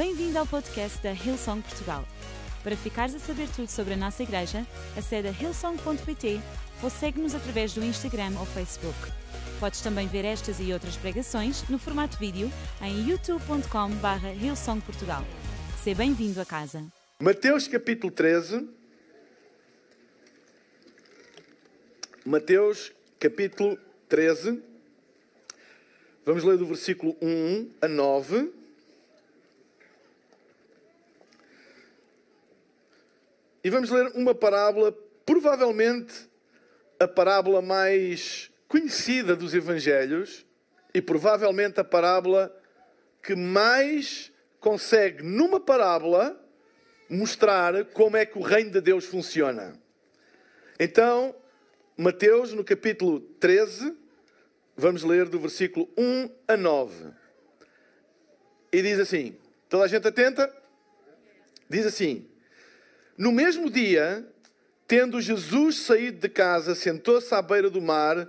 Bem-vindo ao podcast da Hillsong Portugal. Para ficares a saber tudo sobre a nossa igreja, acede a hillsong.pt ou segue-nos através do Instagram ou Facebook. Podes também ver estas e outras pregações no formato vídeo em youtube.com.br hillsongportugal. Seja bem-vindo a casa. Mateus capítulo 13. Mateus capítulo 13. Vamos ler do versículo 1 a 9. E vamos ler uma parábola, provavelmente a parábola mais conhecida dos Evangelhos e provavelmente a parábola que mais consegue, numa parábola, mostrar como é que o reino de Deus funciona. Então, Mateus, no capítulo 13, vamos ler do versículo 1 a 9. E diz assim: toda a gente atenta? Diz assim: No mesmo dia, tendo Jesus saído de casa, sentou-se à beira do mar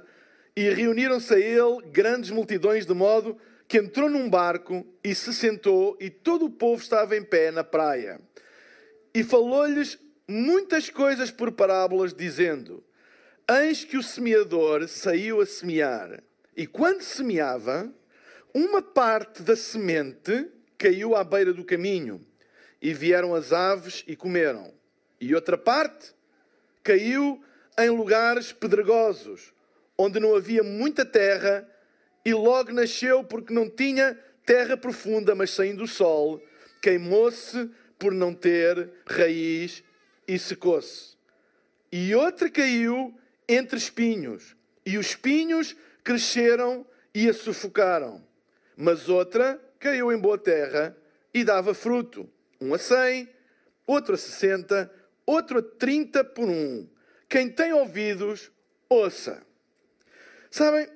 e reuniram-se a ele grandes multidões, de modo que entrou num barco e se sentou, e todo o povo estava em pé na praia. E falou-lhes muitas coisas por parábolas, dizendo: Eis que o semeador saiu a semear. E quando semeava, uma parte da semente caiu à beira do caminho, e vieram as aves e comeram. E outra parte caiu em lugares pedregosos, onde não havia muita terra, e logo nasceu porque não tinha terra profunda, mas saindo o sol, queimou-se por não ter raiz e secou-se. E outra caiu entre espinhos, e os espinhos cresceram e a sufocaram. Mas outra caiu em boa terra e dava fruto, um a cem, outro a sessenta, outro a trinta por um. Quem tem ouvidos, ouça. Sabem,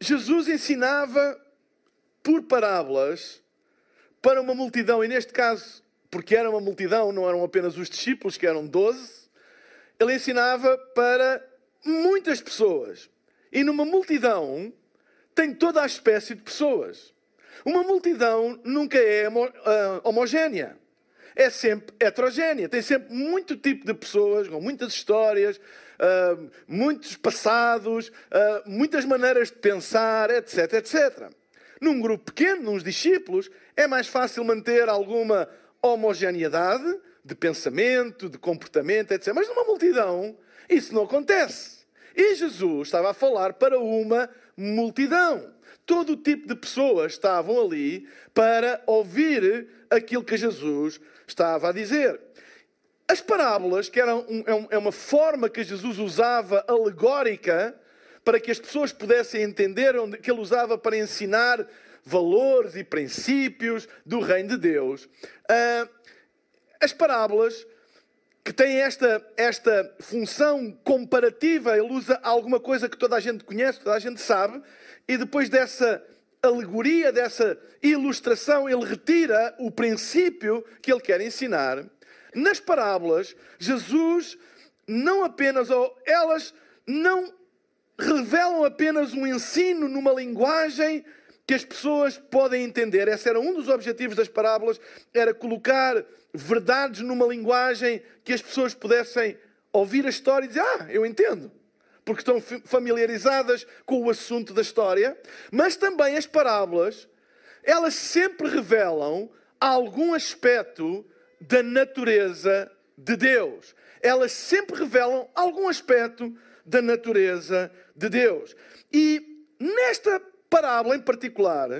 Jesus ensinava por parábolas para uma multidão, e neste caso, porque era uma multidão, não eram apenas os discípulos, que eram doze, ele ensinava para muitas pessoas. E numa multidão tem toda a espécie de pessoas. Uma multidão nunca é homogénea. É sempre heterogénea. Tem sempre muito tipo de pessoas, com muitas histórias, uh, muitos passados, uh, muitas maneiras de pensar, etc, etc. Num grupo pequeno, nos discípulos, é mais fácil manter alguma homogeneidade de pensamento, de comportamento, etc. Mas numa multidão, isso não acontece. E Jesus estava a falar para uma multidão. Todo o tipo de pessoas estavam ali para ouvir aquilo que Jesus estava a dizer. As parábolas, que eram é, é uma forma que Jesus usava alegórica para que as pessoas pudessem entender, que ele usava para ensinar valores e princípios do reino de Deus. Ah, as parábolas que tem esta, esta função comparativa, ele usa alguma coisa que toda a gente conhece, toda a gente sabe, e depois dessa alegoria, dessa ilustração, ele retira o princípio que ele quer ensinar. Nas parábolas, Jesus não apenas, ou elas não revelam apenas um ensino numa linguagem que as pessoas podem entender. Esse era um dos objetivos das parábolas, era colocar verdades numa linguagem que as pessoas pudessem ouvir a história e dizer: "Ah, eu entendo". Porque estão familiarizadas com o assunto da história, mas também as parábolas, elas sempre revelam algum aspecto da natureza de Deus. Elas sempre revelam algum aspecto da natureza de Deus. E nesta parábola em particular,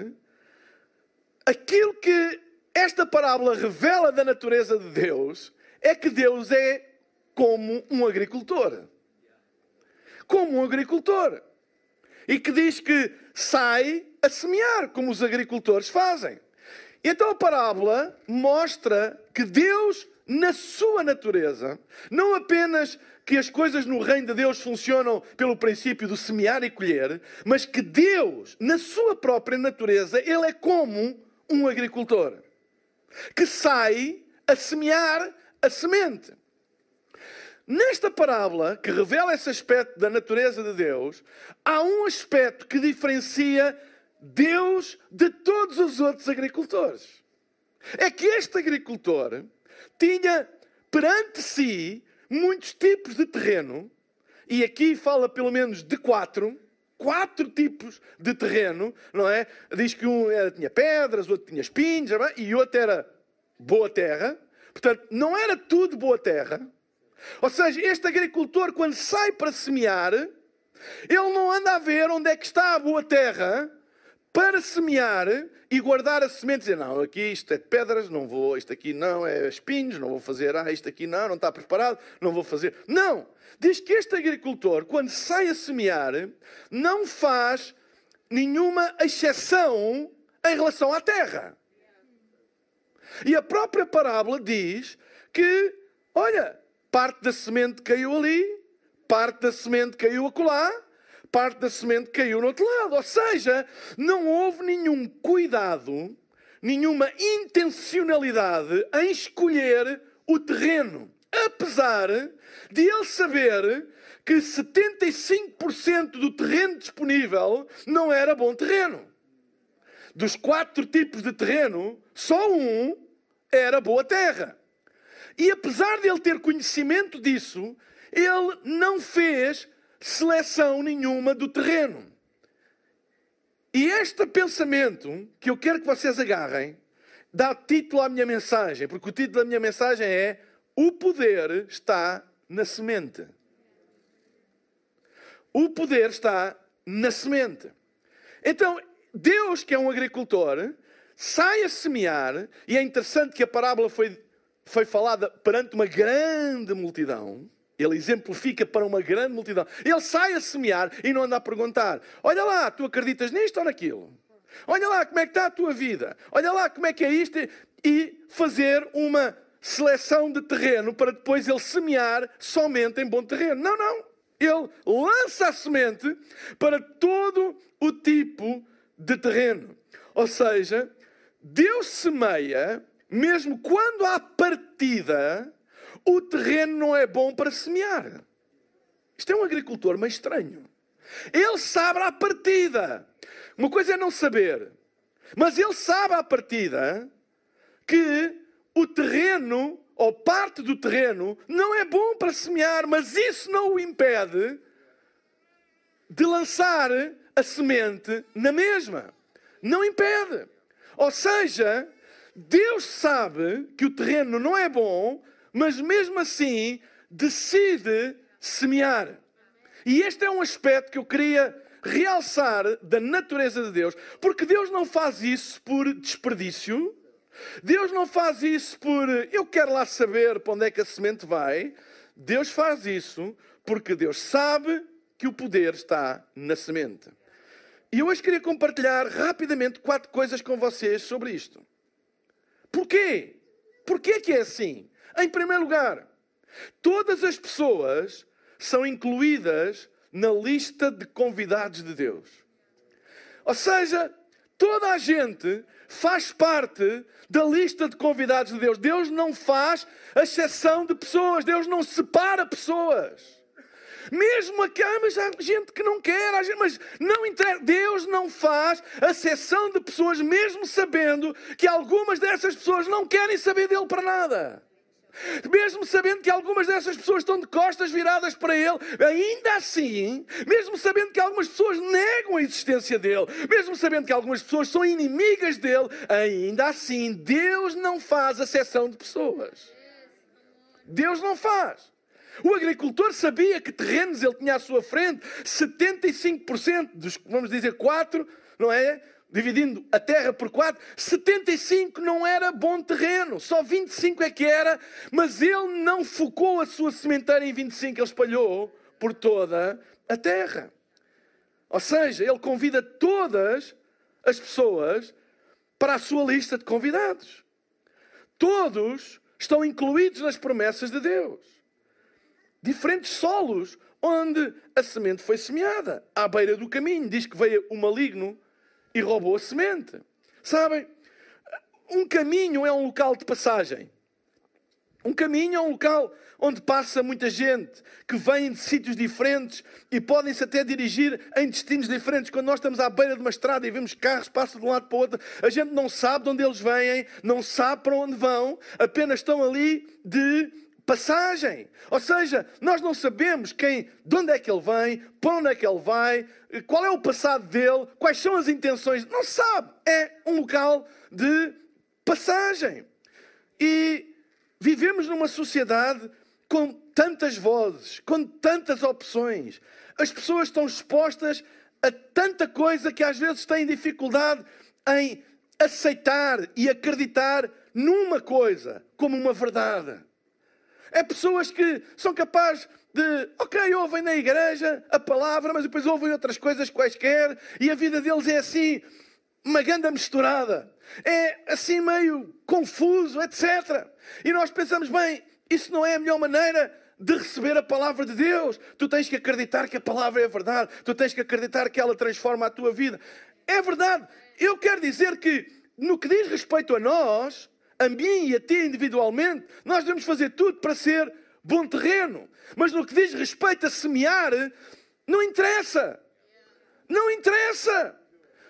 aquilo que esta parábola revela da natureza de Deus é que Deus é como um agricultor. Como um agricultor. E que diz que sai a semear, como os agricultores fazem. Então a parábola mostra que Deus, na sua natureza, não apenas que as coisas no reino de Deus funcionam pelo princípio do semear e colher, mas que Deus, na sua própria natureza, ele é como um agricultor que sai a semear a semente. Nesta parábola, que revela esse aspecto da natureza de Deus, há um aspecto que diferencia Deus de todos os outros agricultores. é que este agricultor tinha perante si muitos tipos de terreno, e aqui fala pelo menos de quatro, quatro tipos de terreno, não é? Diz que um era, tinha pedras, outro tinha espinhos, e o outro era boa terra. Portanto, não era tudo boa terra. Ou seja, este agricultor, quando sai para semear, ele não anda a ver onde é que está a boa terra para semear e guardar a semente, dizer, não, aqui isto é pedras, não vou, isto aqui não é espinhos, não vou fazer, ah, isto aqui não, não está preparado, não vou fazer. Não! Diz que este agricultor, quando sai a semear, não faz nenhuma exceção em relação à terra. E a própria parábola diz que, olha, parte da semente caiu ali, parte da semente caiu acolá, parte da semente caiu no outro lado. Ou seja, não houve nenhum cuidado, nenhuma intencionalidade em escolher o terreno. Apesar de ele saber que 75% do terreno disponível não era bom terreno. Dos quatro tipos de terreno, só um era boa terra. E apesar de ele ter conhecimento disso, ele não fez seleção nenhuma do terreno. E este pensamento que eu quero que vocês agarrem dá título à minha mensagem, porque o título da minha mensagem é O poder está na semente. O poder está na semente. Então, Deus, que é um agricultor, sai a semear, e é interessante que a parábola foi, foi falada perante uma grande multidão. Ele exemplifica para uma grande multidão. Ele sai a semear e não anda a perguntar: Olha lá, tu acreditas nisto ou naquilo? Olha lá como é que está a tua vida. Olha lá como é que é isto. E fazer uma seleção de terreno para depois ele semear somente em bom terreno. Não, não. Ele lança a semente para todo o tipo de terreno. Ou seja, Deus semeia, mesmo quando há partida, o terreno não é bom para semear. Isto é um agricultor meio estranho. Ele sabe à partida. Uma coisa é não saber, mas ele sabe à partida que o terreno, ou parte do terreno, não é bom para semear, mas isso não o impede de lançar a semente na mesma. Não impede. Ou seja, Deus sabe que o terreno não é bom, mas mesmo assim decide semear. E este é um aspecto que eu queria realçar da natureza de Deus, porque Deus não faz isso por desperdício, Deus não faz isso por eu quero lá saber para onde é que a semente vai. Deus faz isso porque Deus sabe que o poder está na semente. E eu hoje queria compartilhar rapidamente quatro coisas com vocês sobre isto. Porquê? Porquê que é assim? Em primeiro lugar, todas as pessoas são incluídas na lista de convidados de Deus. Ou seja, toda a gente faz parte da lista de convidados de Deus. Deus não faz exceção de pessoas, Deus não separa pessoas. Mesmo aqui, ah, mas há gente que não quer, mas não interessa. Deus não faz a de pessoas, mesmo sabendo que algumas dessas pessoas não querem saber dele para nada. Mesmo sabendo que algumas dessas pessoas estão de costas viradas para Ele, ainda assim, mesmo sabendo que algumas pessoas negam a existência dele, mesmo sabendo que algumas pessoas são inimigas dele, ainda assim, Deus não faz a de pessoas. Deus não faz. O agricultor sabia que terrenos ele tinha à sua frente, 75% dos, vamos dizer, 4, não é? Dividindo a terra por 4, 75 não era bom terreno, só 25 é que era, mas ele não focou a sua sementeira em 25, ele espalhou por toda a terra. Ou seja, ele convida todas as pessoas para a sua lista de convidados. Todos estão incluídos nas promessas de Deus diferentes solos onde a semente foi semeada. À beira do caminho, diz que veio o maligno e roubou a semente. Sabem, um caminho é um local de passagem. Um caminho é um local onde passa muita gente, que vem de sítios diferentes e podem-se até dirigir em destinos diferentes. Quando nós estamos à beira de uma estrada e vemos carros passam de um lado para o outro, a gente não sabe de onde eles vêm, não sabe para onde vão, apenas estão ali de passagem. Ou seja, nós não sabemos quem, de onde é que ele vem, para onde é que ele vai, qual é o passado dele, quais são as intenções. Não sabe. É um local de passagem. E Vivemos numa sociedade com tantas vozes, com tantas opções. As pessoas estão expostas a tanta coisa que às vezes têm dificuldade em aceitar e acreditar numa coisa como uma verdade. É pessoas que são capazes de, ok, ouvem na igreja a palavra, mas depois ouvem outras coisas quaisquer e a vida deles é assim, uma ganda misturada. É assim meio confuso, etc. E nós pensamos, bem, isso não é a melhor maneira de receber a palavra de Deus. Tu tens que acreditar que a palavra é verdade. Tu tens que acreditar que ela transforma a tua vida. É verdade. Eu quero dizer que, no que diz respeito a nós, a mim e a ti individualmente, nós devemos fazer tudo para ser bom terreno. Mas no que diz respeito a semear, não interessa. Não interessa.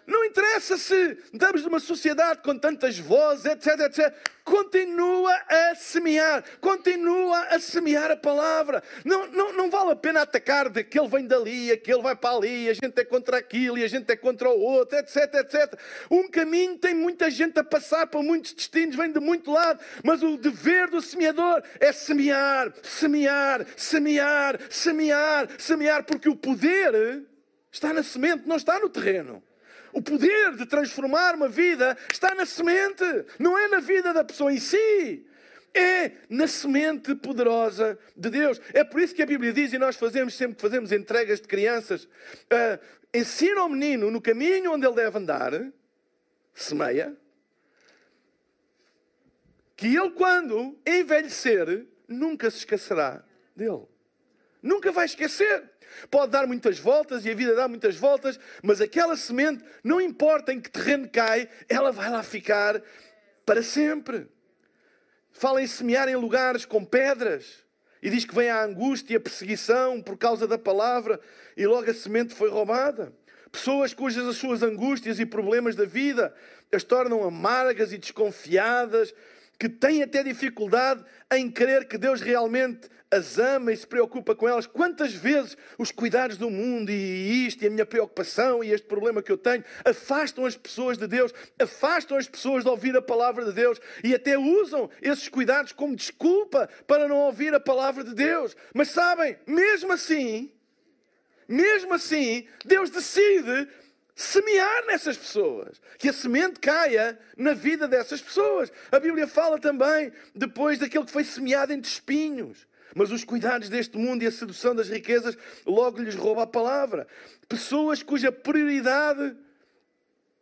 Não interessa se estamos numa sociedade com tantas vozes, etc, etc. Continua a semear. Continua a semear a palavra. Não, não, não vale a pena atacar de que ele vem dali, aquele vai para ali, a gente é contra aquilo e a gente é contra o outro, etc, etc. Um caminho tem muita gente a passar por muitos destinos, vem de muito lado. Mas o dever do semeador é semear, semear, semear, semear, semear, porque o poder está na semente, não está no terreno. O poder de transformar uma vida está na semente, não é na vida da pessoa em si. É na semente poderosa de Deus. É por isso que a Bíblia diz, e nós fazemos sempre que fazemos entregas de crianças, uh, ensina ao menino no caminho onde ele deve andar, semeia, que ele, quando envelhecer, nunca se esquecerá dele. Nunca vai esquecer. Pode dar muitas voltas e a vida dá muitas voltas, mas aquela semente, não importa em que terreno cai, ela vai lá ficar para sempre. Fala em semear em lugares com pedras. E diz que vem a angústia e a perseguição por causa da palavra, e logo a semente foi roubada. Pessoas cujas as suas angústias e problemas da vida as tornam amargas e desconfiadas, que têm até dificuldade em crer que Deus realmente as ama e se preocupa com elas. Quantas vezes os cuidados do mundo e isto, e a minha preocupação e este problema que eu tenho, afastam as pessoas de Deus, afastam as pessoas de ouvir a palavra de Deus e até usam esses cuidados como desculpa para não ouvir a palavra de Deus. Mas sabem, mesmo assim, mesmo assim, Deus decide semear nessas pessoas, que a semente caia na vida dessas pessoas. A Bíblia fala também depois daquele que foi semeado entre espinhos. Mas os cuidados deste mundo e a sedução das riquezas logo lhes rouba a palavra. Pessoas cuja prioridade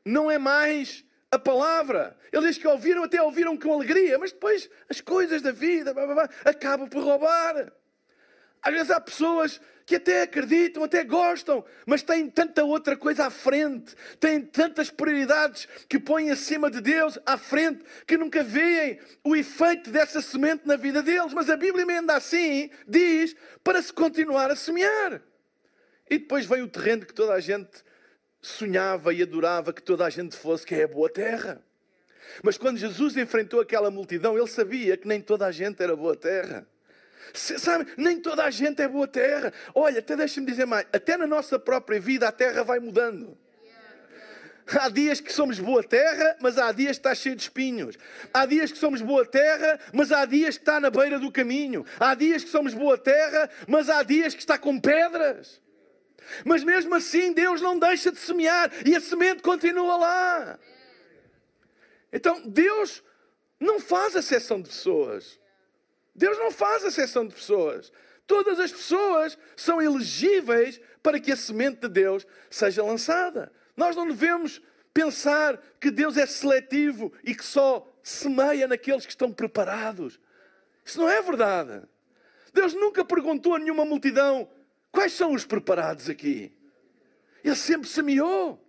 não é mais a palavra. Ele diz que ouviram, até ouviram com alegria, mas depois as coisas da vida blá, blá, blá, acabam por roubar. Às vezes há pessoas que até acreditam, até gostam, mas têm tanta outra coisa à frente, têm tantas prioridades que põem acima de Deus à frente, que nunca veem o efeito dessa semente na vida deles. Mas a Bíblia ainda assim diz para se continuar a semear. E depois vem o terreno que toda a gente sonhava e adorava que toda a gente fosse, que é a boa terra. Mas quando Jesus enfrentou aquela multidão, ele sabia que nem toda a gente era boa terra. Sabe, nem toda a gente é boa terra. Olha, até deixa-me dizer mais: até na nossa própria vida a terra vai mudando. Há dias que somos boa terra, mas há dias que está cheio de espinhos. Há dias que somos boa terra, mas há dias que está na beira do caminho. Há dias que somos boa terra, mas há dias que está com pedras. Mas mesmo assim, Deus não deixa de semear e a semente continua lá. Então, Deus não faz exceção de pessoas. Deus não faz exceção de pessoas. Todas as pessoas são elegíveis para que a semente de Deus seja lançada. Nós não devemos pensar que Deus é seletivo e que só semeia naqueles que estão preparados. Isso não é verdade. Deus nunca perguntou a nenhuma multidão quais são os preparados aqui. Ele sempre semeou,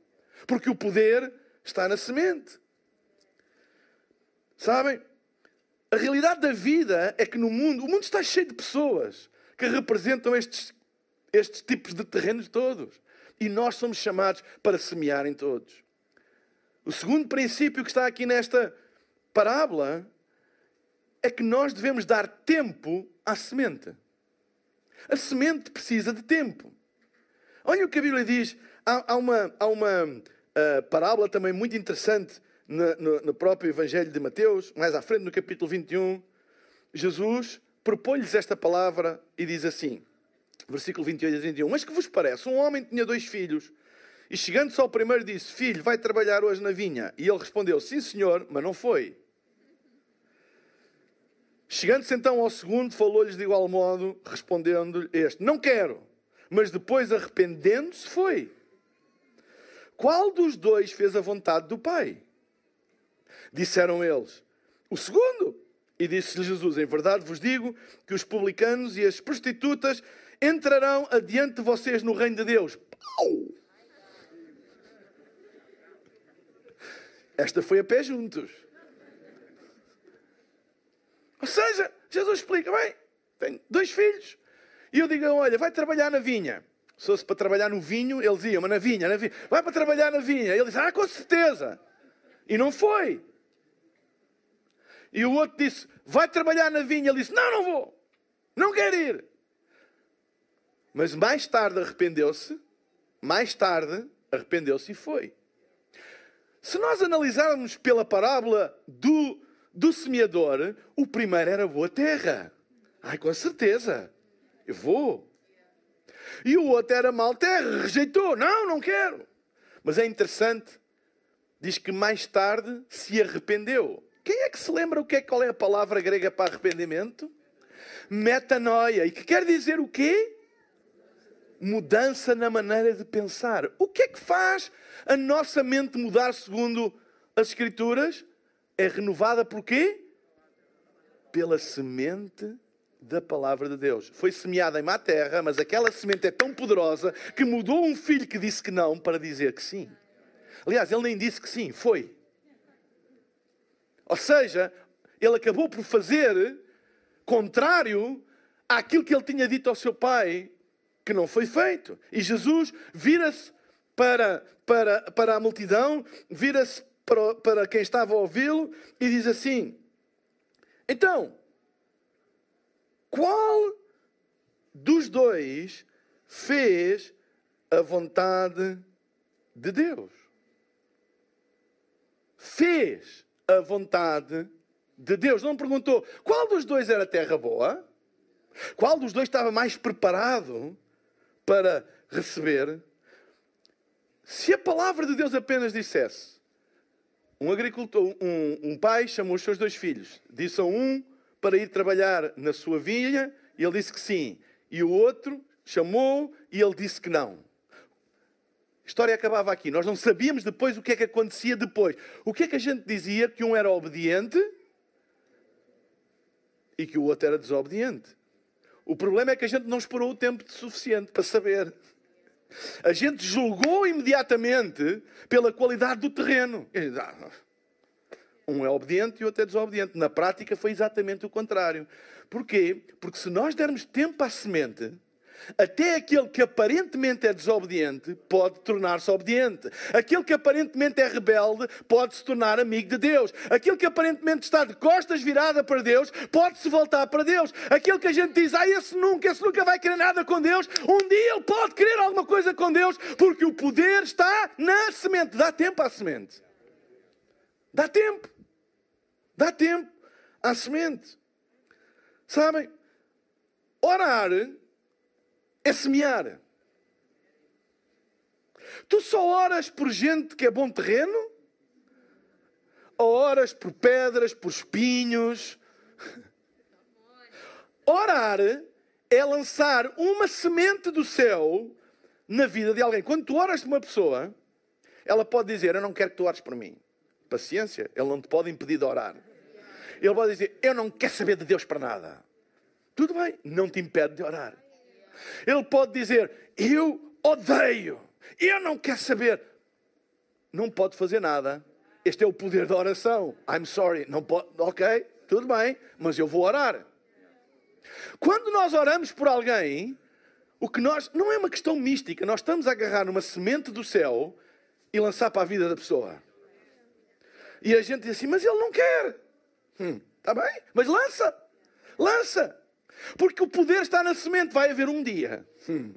porque o poder está na semente. Sabem? A realidade da vida é que no mundo, o mundo está cheio de pessoas que representam estes, estes tipos de terrenos todos. E nós somos chamados para semear em todos. O segundo princípio que está aqui nesta parábola é que nós devemos dar tempo à semente. A semente precisa de tempo. Olha o que a Bíblia diz. Há, há uma, há uma uh, parábola também muito interessante no, no, no, próprio Evangelho de Mateus, mais à frente, no capítulo 21. Jesus propõe-lhes esta palavra e diz assim, versículo 28 a 31. Mas que vos parece? Um homem tinha dois filhos. E chegando-se ao primeiro disse, filho, vai trabalhar hoje na vinha. E ele respondeu, sim senhor, mas não foi. Chegando-se então ao segundo, falou-lhes de igual modo, respondendo-lhe este: Não quero. Mas depois, arrependendo-se, foi. Qual dos dois fez a vontade do Pai? Disseram eles: O segundo. E disse-lhe Jesus: Em verdade vos digo que os publicanos e as prostitutas entrarão adiante de vocês no reino de Deus. Pau! Esta foi a pé juntos. Ou seja, Jesus explica, bem, tenho dois filhos. E eu digo, olha, vai trabalhar na vinha. Se fosse para trabalhar no vinho, eles iam, mas na vinha, na vinha. Vai para trabalhar na vinha. Ele disse, ah, com certeza. E não foi. E o outro disse, vai trabalhar na vinha. Ele disse, não, não vou. Não quero ir. Mas mais tarde arrependeu-se. Mais tarde arrependeu-se e foi. Se nós analisarmos pela parábola do do semeador, o primeiro era boa terra. Ai, com certeza. Eu vou. E o outro era mal terra, rejeitou. Não, não quero. Mas é interessante. Diz que mais tarde se arrependeu. Quem é que se lembra o que é, qual é a palavra grega para arrependimento? Metanoia. E que quer dizer o quê? Mudança na maneira de pensar. O que é que faz a nossa mente mudar segundo as Escrituras? é renovada por quê? Pela semente da palavra de Deus. Foi semeada em má terra, mas aquela semente é tão poderosa que mudou um filho que disse que não para dizer que sim. Aliás, ele nem disse que sim, foi. Ou seja, ele acabou por fazer contrário àquilo que ele tinha dito ao seu pai, que não foi feito. E Jesus vira-se para, para, para a multidão, vira-se para, para quem estava a ouvi-lo e diz assim: Então, qual dos dois fez a vontade de Deus? Fez a vontade de Deus. Não perguntou qual dos dois era terra boa? Qual dos dois estava mais preparado para receber? Se a palavra de Deus apenas dissesse um agricultor, um, um pai chamou os seus dois filhos. Disse a um para ir trabalhar na sua vinha e ele disse que sim. E o outro chamou e ele disse que não. A história acabava aqui. Nós não sabíamos depois o que é que acontecia depois. O que é que a gente dizia? Que um era obediente e que o outro era desobediente. O problema é que a gente não esperou o tempo suficiente para saber. A gente julgou imediatamente pela qualidade do terreno. Ah, um é obediente e o outro é desobediente. Na prática foi exatamente o contrário. Porquê? Porque se nós dermos tempo à semente, até aquele que aparentemente é desobediente pode tornar-se obediente. Aquele que aparentemente é rebelde pode se tornar amigo de Deus. Aquele que aparentemente está de costas virada para Deus pode se voltar para Deus. Aquele que a gente diz, ah, esse nunca, esse nunca vai querer nada com Deus, um dia ele pode querer alguma coisa com Deus, porque o poder está na semente. Dá tempo à semente. Dá tempo. Dá tempo à semente. Sabem? Orar é semear. Tu só oras por gente que é bom terreno? Ou oras por pedras, por espinhos? Orar é lançar uma semente do céu na vida de alguém. Quando tu oras por uma pessoa, ela pode dizer: Eu não quero que tu ores por mim. Paciência, ele não te pode impedir de orar. Ele pode dizer: Eu não quero saber de Deus para nada. Tudo bem, não te impede de orar. Ele pode dizer: Eu odeio, eu não quero saber. Não pode fazer nada. Este é o poder da oração. I'm sorry, não pode. Ok, Tudo bem, mas eu vou orar. Quando nós oramos por alguém, o que nós não é uma questão mística, nós estamos a agarrar numa semente do céu e lançar para a vida da pessoa. E a gente diz assim, mas ele não quer. Hum, está bem, mas lança, lança. Porque o poder está na semente. Vai haver um dia. Hum,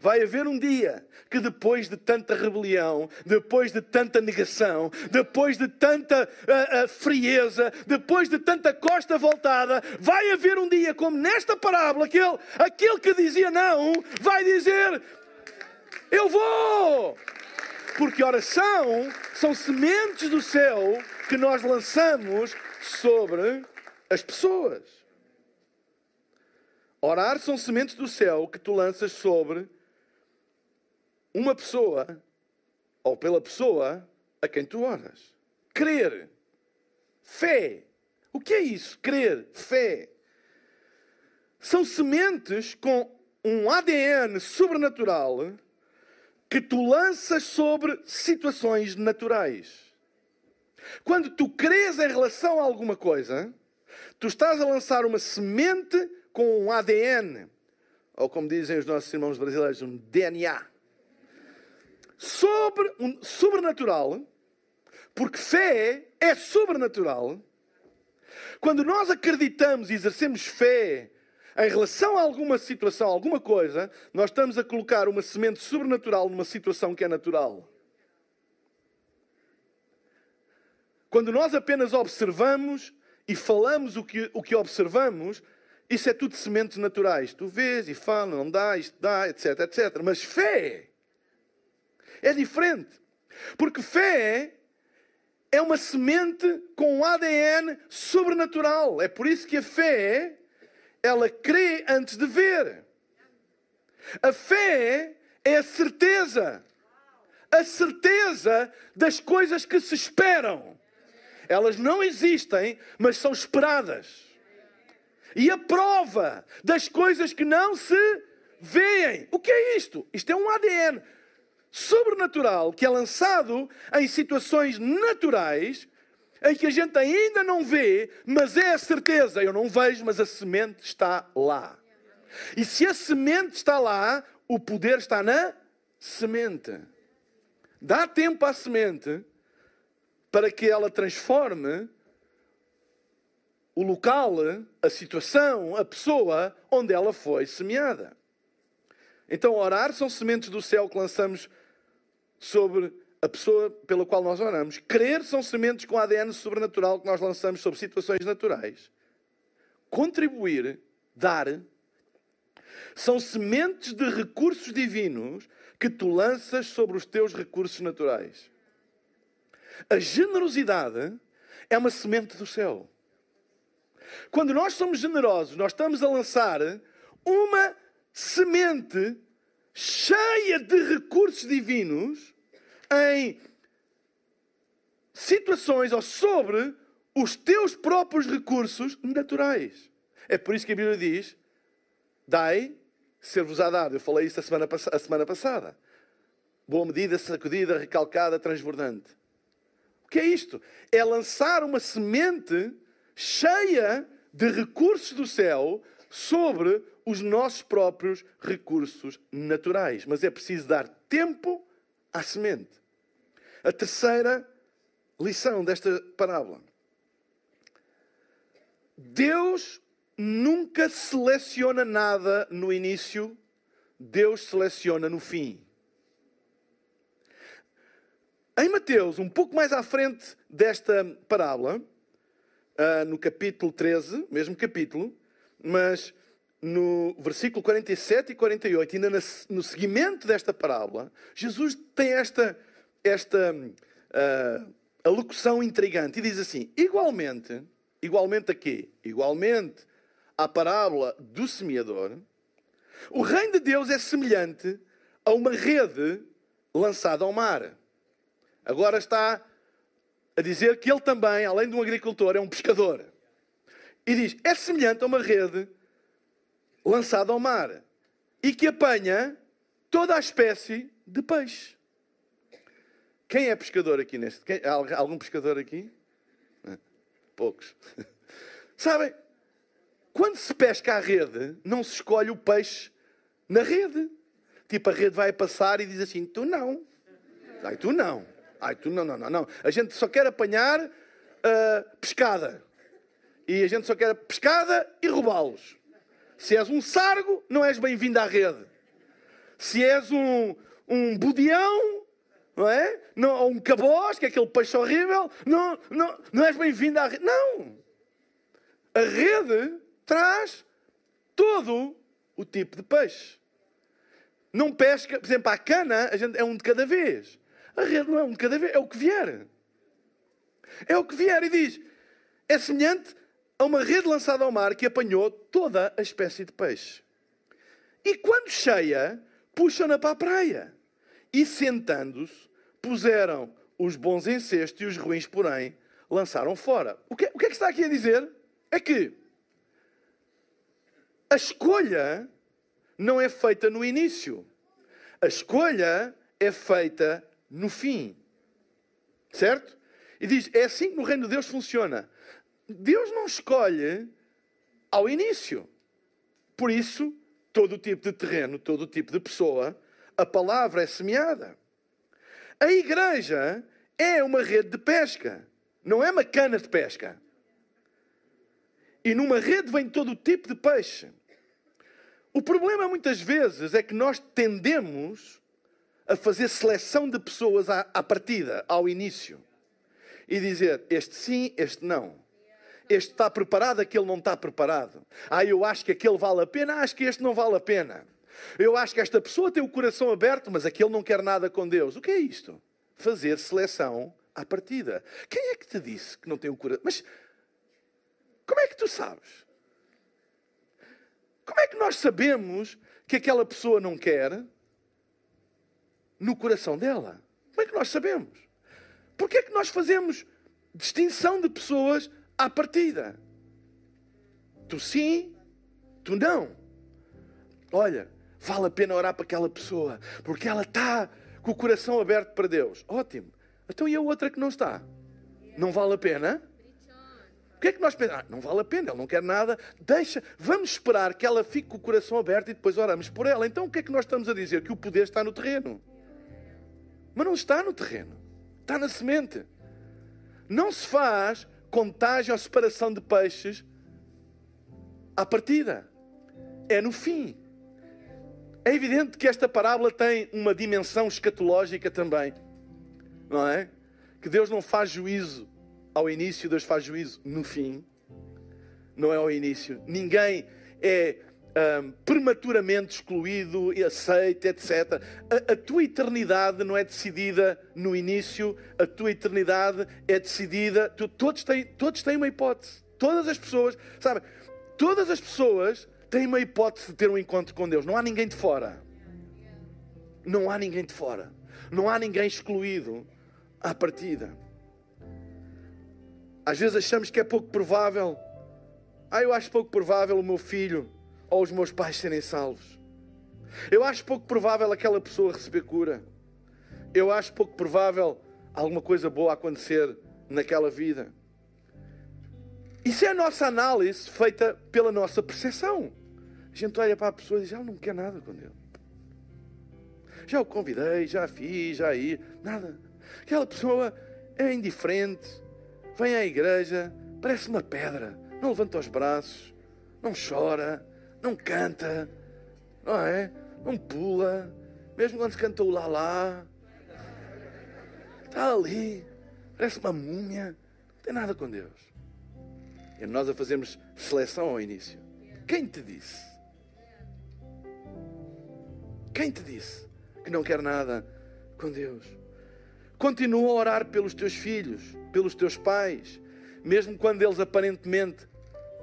Vai haver um dia que depois de tanta rebelião, depois de tanta negação, depois de tanta uh, uh, frieza, depois de tanta costa voltada, vai haver um dia, como nesta parábola, aquele, aquele que dizia não, vai dizer: Eu vou! Porque oração são sementes do céu que nós lançamos sobre as pessoas. Orar são sementes do céu que tu lanças sobre uma pessoa ou pela pessoa a quem tu oras. Crer. Fé. O que é isso? Crer. Fé. São sementes com um ADN sobrenatural que tu lanças sobre situações naturais. Quando tu crês em relação a alguma coisa, tu estás a lançar uma semente com um ADN, ou como dizem os nossos irmãos brasileiros, um DNA sobre um sobrenatural, porque fé é sobrenatural. Quando nós acreditamos e exercemos fé em relação a alguma situação, alguma coisa, nós estamos a colocar uma semente sobrenatural numa situação que é natural. Quando nós apenas observamos e falamos o que, o que observamos, isso é tudo sementes naturais. Tu vês e fala, não dá, isto dá, etc, etc. Mas fé é diferente. Porque fé é uma semente com um ADN sobrenatural. É por isso que a fé, ela crê antes de ver. A fé é a certeza. A certeza das coisas que se esperam. Elas não existem, mas são esperadas. E a prova das coisas que não se veem. O que é isto? Isto é um ADN sobrenatural que é lançado em situações naturais em que a gente ainda não vê, mas é a certeza. Eu não vejo, mas a semente está lá. E se a semente está lá, o poder está na semente. Dá tempo à semente para que ela transforme o local, a situação, a pessoa onde ela foi semeada. Então, orar são sementes do céu que lançamos sobre a pessoa pela qual nós oramos. Crer são sementes com ADN sobrenatural que nós lançamos sobre situações naturais. Contribuir, dar, são sementes de recursos divinos que tu lanças sobre os teus recursos naturais. A generosidade é uma semente do céu. Quando nós somos generosos, nós estamos a lançar uma semente cheia de recursos divinos em situações ou sobre os teus próprios recursos naturais. É por isso que a Bíblia diz: dai, ser-vos-á dado. Eu falei isso a semana, a semana passada. Boa medida, sacudida, recalcada, transbordante. O que é isto? É lançar uma semente cheia de recursos do céu sobre os nossos próprios recursos naturais. Mas é preciso dar tempo à semente. A terceira lição desta parábola. Deus nunca seleciona nada no início, Deus seleciona no fim. Em Mateus, um pouco mais à frente desta parábola, uh, no capítulo 13, mesmo capítulo, mas no versículo 47 e 48, ainda no seguimento desta parábola, Jesus tem esta, esta uh, alocução intrigante e diz assim: igualmente, igualmente a quê? Igualmente à parábola do semeador, o reino de Deus é semelhante a uma rede lançada ao mar. Agora está a dizer que ele também, além de um agricultor, é um pescador. E diz: é semelhante a uma rede lançado ao mar e que apanha toda a espécie de peixe. Quem é pescador aqui neste? Quem, algum pescador aqui? Poucos. Sabem, quando se pesca à rede, não se escolhe o peixe na rede. Tipo, a rede vai passar e diz assim: tu não. Ai, tu não. Ai, tu não, não, não, não. A gente só quer apanhar uh, pescada. E a gente só quer pescada e roubá-los. Se és um sargo, não és bem-vindo à rede. Se és um, um budião, não é? Não, ou um cabós, que é aquele peixe horrível, não, não, não és bem-vindo à rede. Não! A rede traz todo o tipo de peixe. Não pesca, por exemplo, a cana, a gente é um de cada vez. A rede não é um de cada vez, é o que vier. É o que vier e diz: é semelhante a uma rede lançada ao mar que apanhou toda a espécie de peixe. E quando cheia, puxam-na para a praia. E sentando-se, puseram os bons em cesto e os ruins, porém, lançaram fora. O que, o que é que está aqui a dizer? É que a escolha não é feita no início. A escolha é feita no fim. Certo? E diz: é assim que no reino de Deus funciona. Deus não escolhe ao início. Por isso, todo tipo de terreno, todo tipo de pessoa, a palavra é semeada. A igreja é uma rede de pesca, não é uma cana de pesca. E numa rede vem todo o tipo de peixe. O problema muitas vezes é que nós tendemos a fazer seleção de pessoas à, à partida, ao início. E dizer este sim, este não. Este está preparado, aquele não está preparado. Ah, eu acho que aquele vale a pena, acho que este não vale a pena. Eu acho que esta pessoa tem o coração aberto, mas aquele não quer nada com Deus. O que é isto? Fazer seleção à partida. Quem é que te disse que não tem o coração? Mas como é que tu sabes? Como é que nós sabemos que aquela pessoa não quer no coração dela? Como é que nós sabemos? Porque é que nós fazemos distinção de pessoas à partida? Tu sim, tu não. Olha, vale a pena orar para aquela pessoa, porque ela está com o coração aberto para Deus. Ótimo. Então e a outra que não está? Não vale a pena? que é que nós pensamos? Ah, não vale a pena, ele não quer nada, deixa, vamos esperar que ela fique com o coração aberto e depois oramos por ela. Então o que é que nós estamos a dizer? Que o poder está no terreno. Mas não está no terreno, está na semente. Não se faz contagem ou separação de peixes à partida, é no fim. É evidente que esta parábola tem uma dimensão escatológica também, não é? Que Deus não faz juízo ao início, Deus faz juízo no fim, não é ao início. Ninguém é um, prematuramente excluído, aceito, etc. A, a, tua eternidade não é decidida no início, a tua eternidade é decidida. Tu, todos, têm, todos têm uma hipótese. Todas as pessoas, sabe? Todas as pessoas têm uma hipótese de ter um encontro com Deus. Não há ninguém de fora. Não há ninguém de fora. Não há ninguém excluído à partida. Às vezes achamos que é pouco provável. Ah, eu acho pouco provável o meu filho ou os meus pais serem salvos. Eu acho pouco provável aquela pessoa receber cura. Eu acho pouco provável alguma coisa boa acontecer naquela vida. Isso é a nossa análise feita pela nossa percepção. A gente olha para a pessoa e diz: Ela não quer nada com Deus. Já o convidei, já fiz, já ir, nada. Aquela pessoa é indiferente, vem à igreja, parece uma pedra, não levanta os braços, não chora, não canta, não é? Não pula, mesmo quando canta o lá lá, está ali, parece uma múmia, não tem nada com Deus. E nós a fazermos seleção ao início. Quem te disse? Quem te disse que não quer nada com Deus? Continua a orar pelos teus filhos, pelos teus pais, mesmo quando eles aparentemente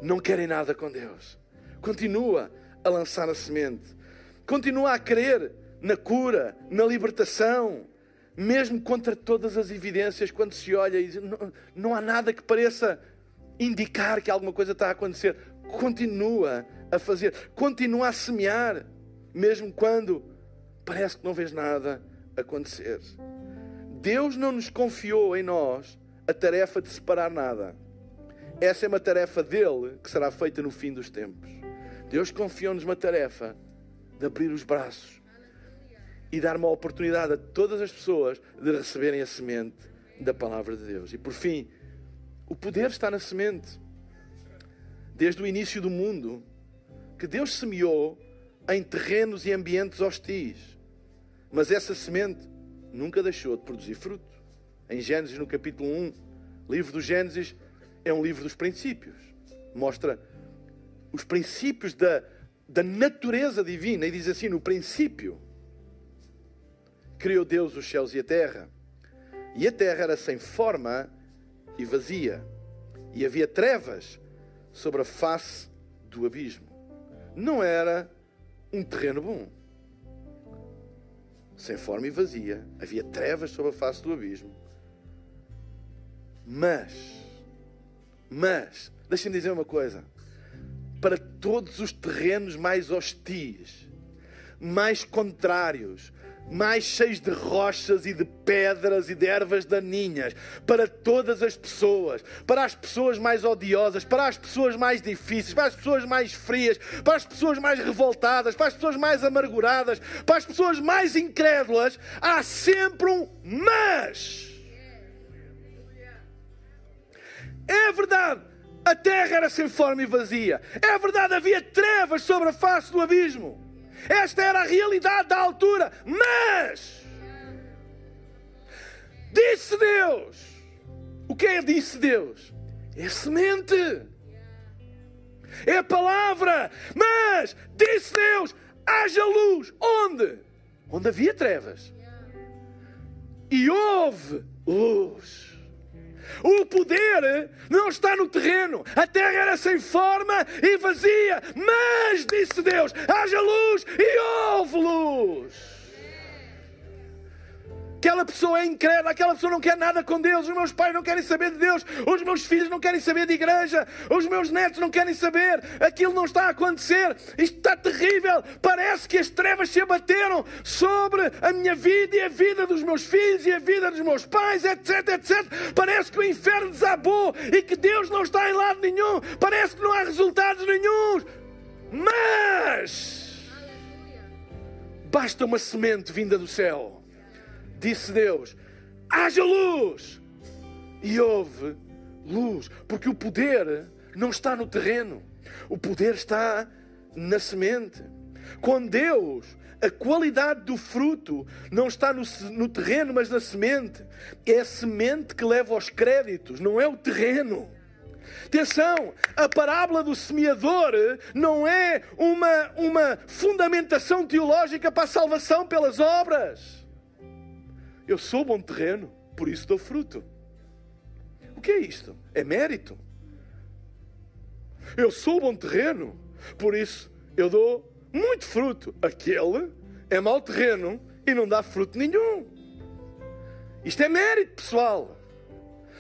não querem nada com Deus. Continua a lançar a semente. Continua a crer na cura, na libertação, mesmo contra todas as evidências, quando se olha e diz, não, não há nada que pareça indicar que alguma coisa está a acontecer. Continua a fazer, continua a semear, mesmo quando parece que não vês nada acontecer. Deus não nos confiou em nós a tarefa de separar nada. essa é uma tarefa dele que será feita no fim dos tempos. Deus confiou-nos uma tarefa de abrir os braços e dar uma oportunidade a todas as pessoas de receberem a semente da palavra de Deus. E por fim, o poder está na semente. Desde o início do mundo, que Deus semeou em terrenos e ambientes hostis. Mas essa semente nunca deixou de produzir fruto. Em Gênesis, no capítulo 1, livro do Gênesis é um livro dos princípios. Mostra os princípios da, da natureza divina e diz assim: no princípio criou Deus os céus e a terra. E a terra era sem forma e vazia, e havia trevas sobre a face do abismo. Não era um terreno bom. Sem forma e vazia, havia trevas sobre a face do abismo. Mas, mas, deixem-me dizer uma coisa: para todos os terrenos mais hostis, mais contrários, mais cheios de rochas e de pedras e de ervas daninhas, para todas as pessoas, para as pessoas mais odiosas, para as pessoas mais difíceis, para as pessoas mais frias, para as pessoas mais revoltadas, para as pessoas mais amarguradas, para as pessoas mais incrédulas, há sempre um mas. É verdade, a terra era sem forma e vazia. É verdade, havia trevas sobre a face do abismo. Esta era a realidade da altura. Mas disse Deus. O que é disse Deus? É semente. É a palavra. Mas disse Deus: haja luz. Onde? Onde havia trevas. E houve luz. O poder não está no terreno. A terra era sem forma e vazia. Mas, disse Deus, haja luz e houve luz. Aquela pessoa é incrédula, aquela pessoa não quer nada com Deus, os meus pais não querem saber de Deus, os meus filhos não querem saber de igreja, os meus netos não querem saber, aquilo não está a acontecer, isto está terrível. Parece que as trevas se abateram sobre a minha vida e a vida dos meus filhos e a vida dos meus pais, etc, etc. Parece que o inferno desabou e que Deus não está em lado nenhum, parece que não há resultados nenhums. Mas basta uma semente vinda do céu disse Deus: haja luz! E houve luz, porque o poder não está no terreno, o poder está na semente. Com Deus, a qualidade do fruto não está no, no, terreno, mas na semente. É a semente que leva aos créditos, não é o terreno. Atenção, a parábola do semeador não é uma, uma fundamentação teológica para a salvação pelas obras. Eu sou bom terreno, por isso dou fruto. O que é isto? É mérito. Eu sou bom terreno, por isso eu dou muito fruto. Aquele é mau terreno e não dá fruto nenhum. Isto é mérito, pessoal.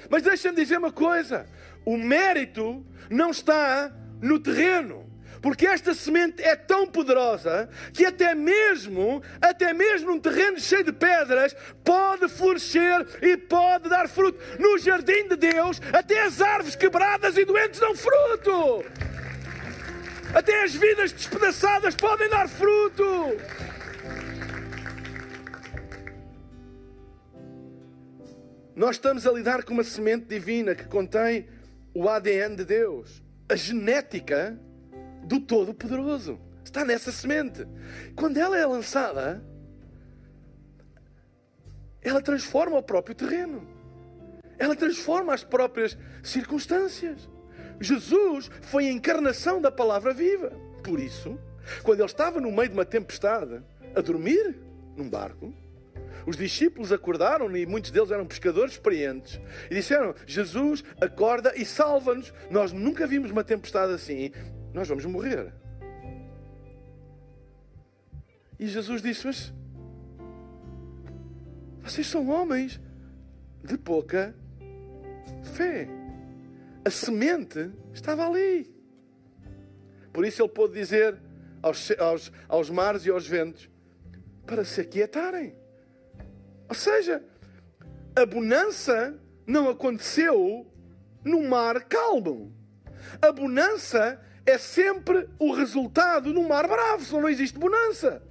Mas deixa-me dizer uma coisa: o mérito não está no terreno. Porque esta semente é tão poderosa que até mesmo, até mesmo um terreno cheio de pedras pode florescer e pode dar fruto. No jardim de Deus, até as árvores quebradas e doentes dão fruto. Até as vidas despedaçadas podem dar fruto. Nós estamos a lidar com uma semente divina que contém o ADN de Deus. A genética do Todo-Poderoso. Está nessa semente. Quando ela é lançada, ela transforma o próprio terreno. Ela transforma as próprias circunstâncias. Jesus foi a encarnação da palavra viva. Por isso, quando ele estava no meio de uma tempestade, a dormir num barco, os discípulos acordaram e muitos deles eram pescadores experientes e disseram: Jesus, acorda e salva-nos. Nós nunca vimos uma tempestade assim nós vamos morrer. E Jesus disse: Mas vocês são homens de pouca fé. A semente estava ali. Por isso ele pôde dizer aos, aos, aos mares e aos ventos para se aquietarem. Ou seja, a bonança não aconteceu no mar calmo. A bonança é sempre o resultado no mar bravo, senão não existe bonança.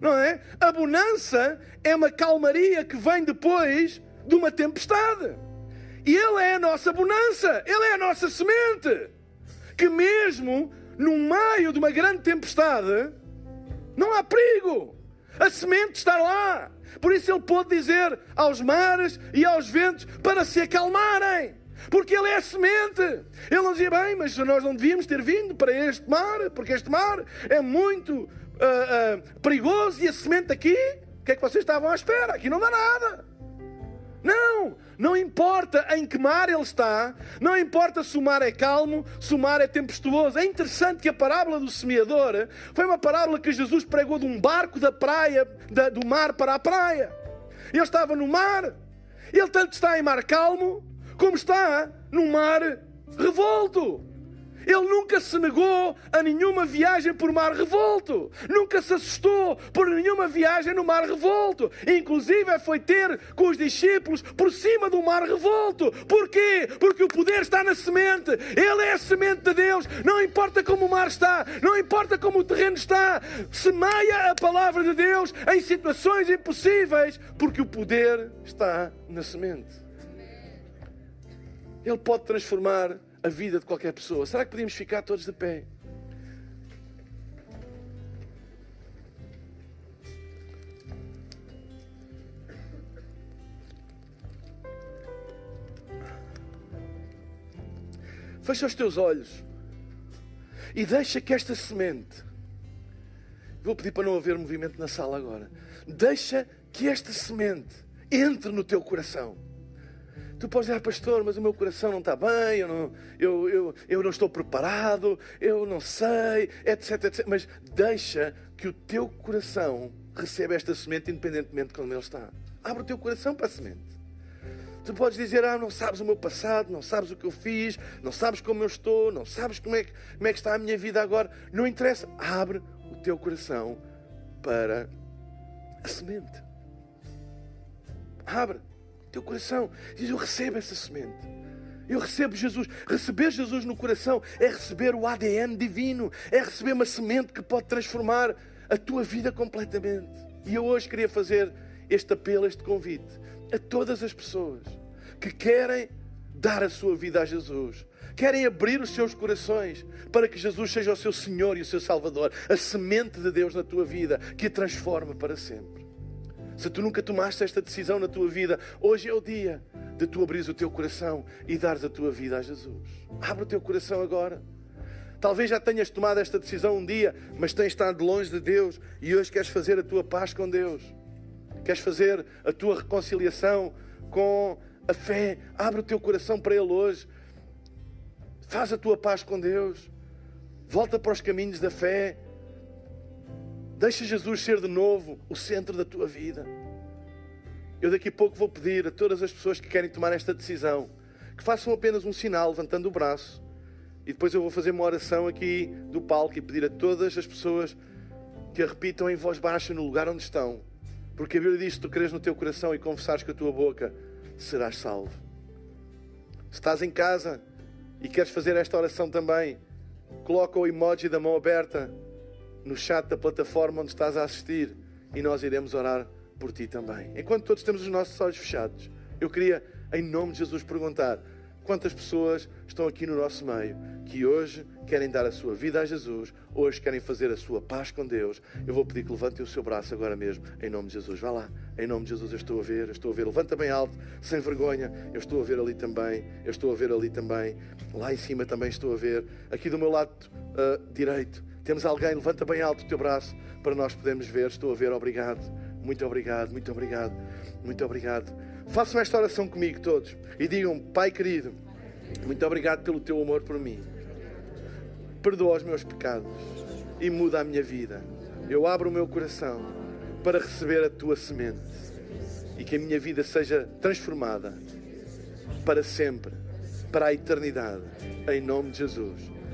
Não é? A bonança é uma calmaria que vem depois de uma tempestade. E Ele é a nossa bonança, Ele é a nossa semente. Que mesmo no meio de uma grande tempestade, não há perigo. A semente está lá. Por isso Ele pôde dizer aos mares e aos ventos para se acalmarem. Porque ele é semente. Ele não dizia, bem, mas nós não devíamos ter vindo para este mar, porque este mar é muito uh, uh, perigoso e a semente aqui, o que é que vocês estavam à espera? Aqui não dá nada. Não, não importa em que mar ele está, não importa se o mar é calmo, se o mar é tempestuoso. É interessante que a parábola do semeador foi uma parábola que Jesus pregou de um barco da praia, da, do mar para a praia. Ele estava no mar, ele tanto está em mar calmo, como está no mar revolto. Ele nunca se negou a nenhuma viagem por mar revolto. Nunca se assustou por nenhuma viagem no mar revolto. Inclusive foi ter com os discípulos por cima do mar revolto. Porquê? Porque o poder está na semente. Ele é a semente de Deus. Não importa como o mar está, não importa como o terreno está. Semeia a palavra de Deus em situações impossíveis, porque o poder está na semente. Ele pode transformar a vida de qualquer pessoa. Será que podíamos ficar todos de pé? Fecha os teus olhos e deixa que esta semente. Vou pedir para não haver movimento na sala agora. Deixa que esta semente entre no teu coração. Tu podes dizer, ah, pastor, mas o meu coração não está bem, eu não, eu, eu, eu não estou preparado, eu não sei, etc, etc. Mas deixa que o teu coração receba esta semente independentemente de como ele está. Abre o teu coração para a semente. Tu podes dizer, ah, não sabes o meu passado, não sabes o que eu fiz, não sabes como eu estou, não sabes como é que, como é que está a minha vida agora. Não interessa. Abre o teu coração para a semente. Abre teu coração. Diz: Eu recebo essa semente. Eu recebo Jesus. Receber Jesus no coração é receber o ADN divino, é receber uma semente que pode transformar a tua vida completamente. E eu hoje queria fazer este apelo, este convite a todas as pessoas que querem dar a sua vida a Jesus, querem abrir os seus corações para que Jesus seja o seu Senhor e o seu Salvador, a semente de Deus na tua vida que a transforma para sempre. Se tu nunca tomaste esta decisão na tua vida, hoje é o dia de tu abrir o teu coração e dares a tua vida a Jesus. Abre o teu coração agora. Talvez já tenhas tomado esta decisão um dia, mas tens estado longe de Deus e hoje queres fazer a tua paz com Deus. Queres fazer a tua reconciliação com a fé. Abre o teu coração para Ele hoje. Faz a tua paz com Deus. Volta para os caminhos da fé. Deixa Jesus ser de novo o centro da tua vida. Eu daqui a pouco vou pedir a todas as pessoas que querem tomar esta decisão que façam apenas um sinal levantando o braço. E depois eu vou fazer uma oração aqui do palco e pedir a todas as pessoas que a repitam em voz baixa no lugar onde estão. Porque a Bíblia diz: se tu creres no teu coração e confessares com a tua boca, serás salvo. Se estás em casa e queres fazer esta oração também, coloca o emoji da mão aberta no chat da plataforma onde estás a assistir e nós iremos orar por ti também. Enquanto todos temos os nossos olhos fechados, eu queria, em nome de Jesus, perguntar quantas pessoas estão aqui no nosso meio que hoje querem dar a sua vida a Jesus, hoje querem fazer a sua paz com Deus. Eu vou pedir que levantem o seu braço agora mesmo, em nome de Jesus. Vá lá, em nome de Jesus, eu estou a ver, estou a ver. Levanta bem alto, sem vergonha. Eu estou a ver ali também, eu estou a ver ali também. Lá em cima também estou a ver. Aqui do meu lado uh, direito temos alguém, levanta bem alto o teu braço para nós podermos ver. Estou a ver, obrigado. Muito obrigado, muito obrigado, muito obrigado. Façam esta oração comigo todos e digam: Pai querido, muito obrigado pelo teu amor por mim. Perdoa os meus pecados e muda a minha vida. Eu abro o meu coração para receber a tua semente e que a minha vida seja transformada para sempre, para a eternidade. Em nome de Jesus.